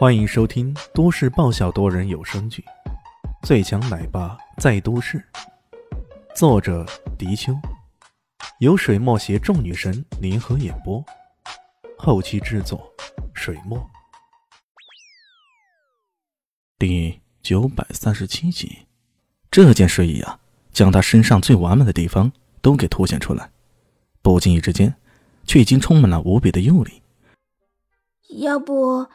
欢迎收听都市爆笑多人有声剧《最强奶爸在都市》，作者：迪秋，由水墨携众女神联合演播，后期制作：水墨。第九百三十七集，这件睡衣啊，将他身上最完美的地方都给凸显出来，不经意之间，却已经充满了无比的诱力。要不？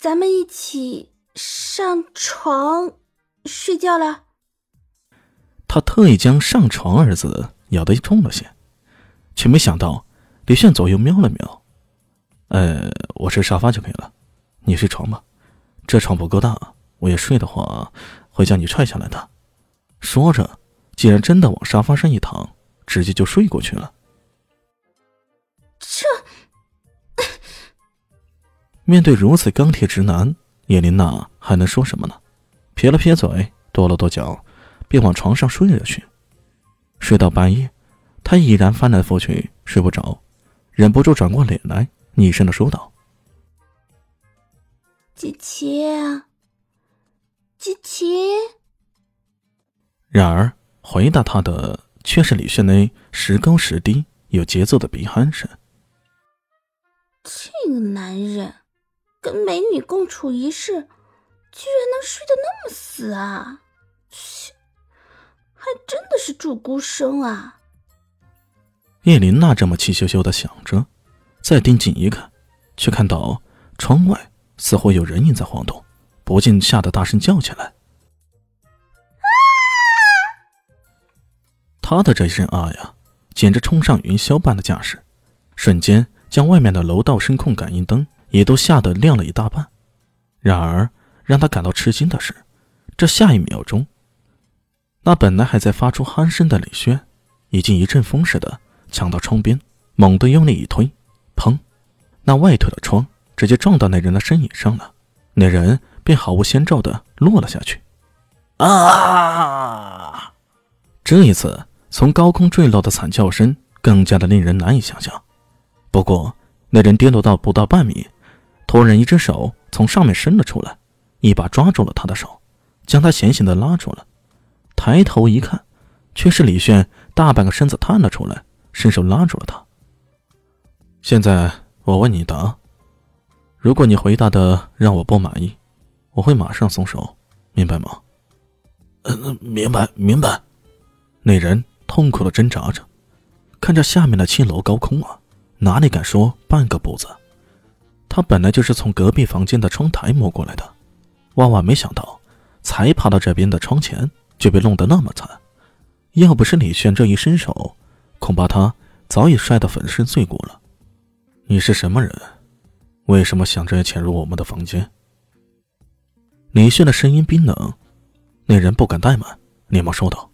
咱们一起上床睡觉了。他特意将“上床”二字咬得重了些，却没想到李炫左右瞄了瞄。呃，我睡沙发就可以了，你睡床吧。这床不够大，我也睡的话会将你踹下来的。说着，竟然真的往沙发上一躺，直接就睡过去了。面对如此钢铁直男，叶琳娜还能说什么呢？撇了撇嘴，跺了跺脚，便往床上睡了去。睡到半夜，她已然翻来覆去睡不着，忍不住转过脸来，厉声的说道：“姐姐，姐姐。”然而回答她的却是李炫那时高时低、有节奏的鼻鼾声。这个男人。跟美女共处一室，居然能睡得那么死啊！切，还真的是祝孤生啊！叶琳娜这么气咻咻的想着，再定睛一看，却看到窗外似乎有人影在晃动，不禁吓得大声叫起来。啊！他的这一声啊呀，简直冲上云霄般的架势，瞬间将外面的楼道声控感应灯。也都吓得亮了一大半。然而，让他感到吃惊的是，这下一秒钟，那本来还在发出鼾声的李轩，已经一阵风似的抢到窗边，猛地用力一推，砰！那外头的窗直接撞到那人的身影上了，那人便毫无先兆的落了下去。啊！这一次从高空坠落的惨叫声更加的令人难以想象。不过，那人跌落到不到半米。突然，一只手从上面伸了出来，一把抓住了他的手，将他险险的拉住了。抬头一看，却是李炫大半个身子探了出来，伸手拉住了他。现在我问你答，如果你回答的让我不满意，我会马上松手，明白吗？嗯，明白，明白。那人痛苦的挣扎着，看着下面的青楼高空啊，哪里敢说半个不字。他本来就是从隔壁房间的窗台摸过来的，万万没想到，才爬到这边的窗前就被弄得那么惨。要不是李炫这一伸手，恐怕他早已摔得粉身碎骨了。你是什么人？为什么想着要潜入我们的房间？李炫的声音冰冷，那人不敢怠慢，连忙说道：“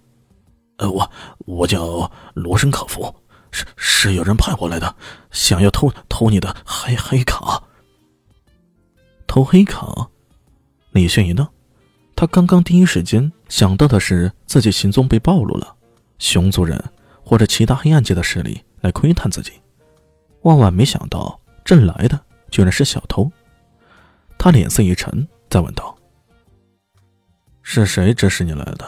呃，我我叫罗申可夫。”是是有人派过来的，想要偷偷你的黑黑卡。偷黑卡，李炫一愣，他刚刚第一时间想到的是自己行踪被暴露了，熊族人或者其他黑暗界的势力来窥探自己，万万没想到这来的居然是小偷。他脸色一沉，再问道：“是谁指使你来的？”“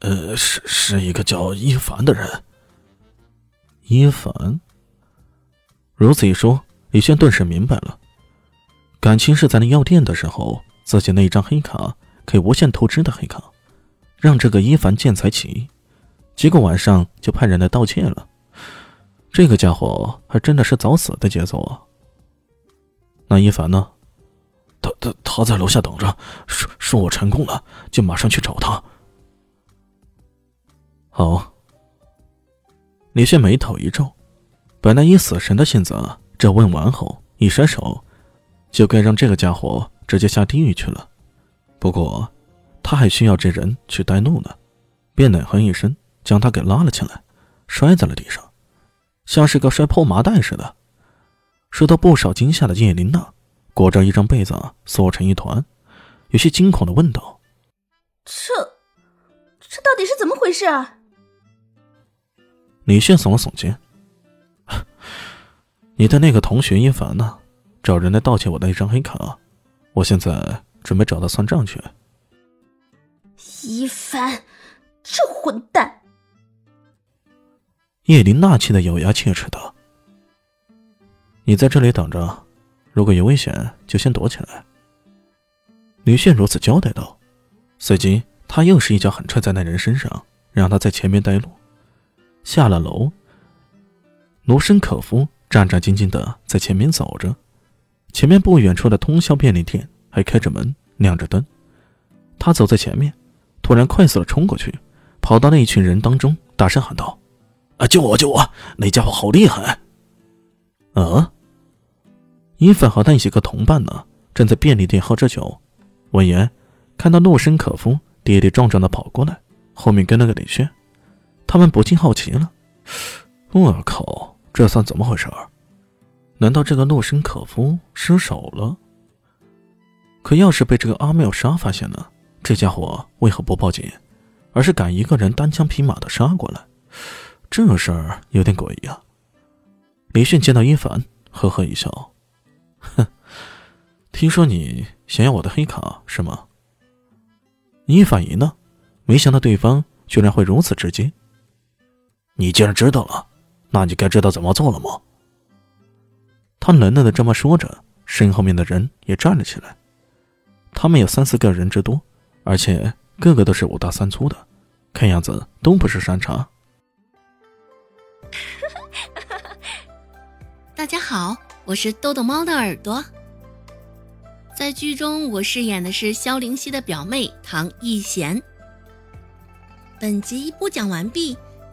呃，是是一个叫一凡的人。”伊凡。如此一说，李轩顿时明白了，感情是在那药店的时候，自己那一张黑卡可以无限透支的黑卡，让这个伊凡见财起意，结果晚上就派人来盗窃了。这个家伙还真的是早死的节奏啊！那伊凡呢？他他他在楼下等着，说说我成功了，就马上去找他。好。李炫眉头一皱，本来以死神的性子，这问完后一甩手，就该让这个家伙直接下地狱去了。不过，他还需要这人去带路呢，便冷哼一声，将他给拉了起来，摔在了地上，像是个摔破麻袋似的。受到不少惊吓的叶琳娜，裹着一张被子缩成一团，有些惊恐的问道：“这，这到底是怎么回事啊？”李炫耸了耸肩：“ 你的那个同学一凡呢？找人来盗窃我的一张黑卡，我现在准备找他算账去。一凡，这混蛋！叶琳纳气的咬牙切齿道：“你在这里等着，如果有危险就先躲起来。”李炫如此交代道，随即他又是一脚狠踹在那人身上，让他在前面带路。下了楼，罗申可夫战战兢兢的在前面走着，前面不远处的通宵便利店还开着门，亮着灯。他走在前面。突然，快速的冲过去，跑到那一群人当中，大声喊道：“啊，救我！救我！那家伙好厉害！”啊！伊凡和那几个同伴呢，正在便利店喝着酒。闻言，看到诺申可夫跌跌撞撞的跑过来，后面跟了个李炫，他们不禁好奇了：“我靠，这算怎么回事？难道这个诺申可夫失手了？可要是被这个阿妙莎发现了？”这家伙为何不报警，而是敢一个人单枪匹马的杀过来？这事儿有点诡异啊！李迅见到伊凡，呵呵一笑：“哼，听说你想要我的黑卡是吗？”伊凡一愣，没想到对方居然会如此直接。你既然知道了，那你该知道怎么做了吗？他冷冷的这么说着，身后面的人也站了起来，他们有三四个人之多。而且个个都是五大三粗的，看样子都不是山茶。大家好，我是豆豆猫的耳朵。在剧中，我饰演的是萧灵溪的表妹唐艺贤。本集播讲完毕，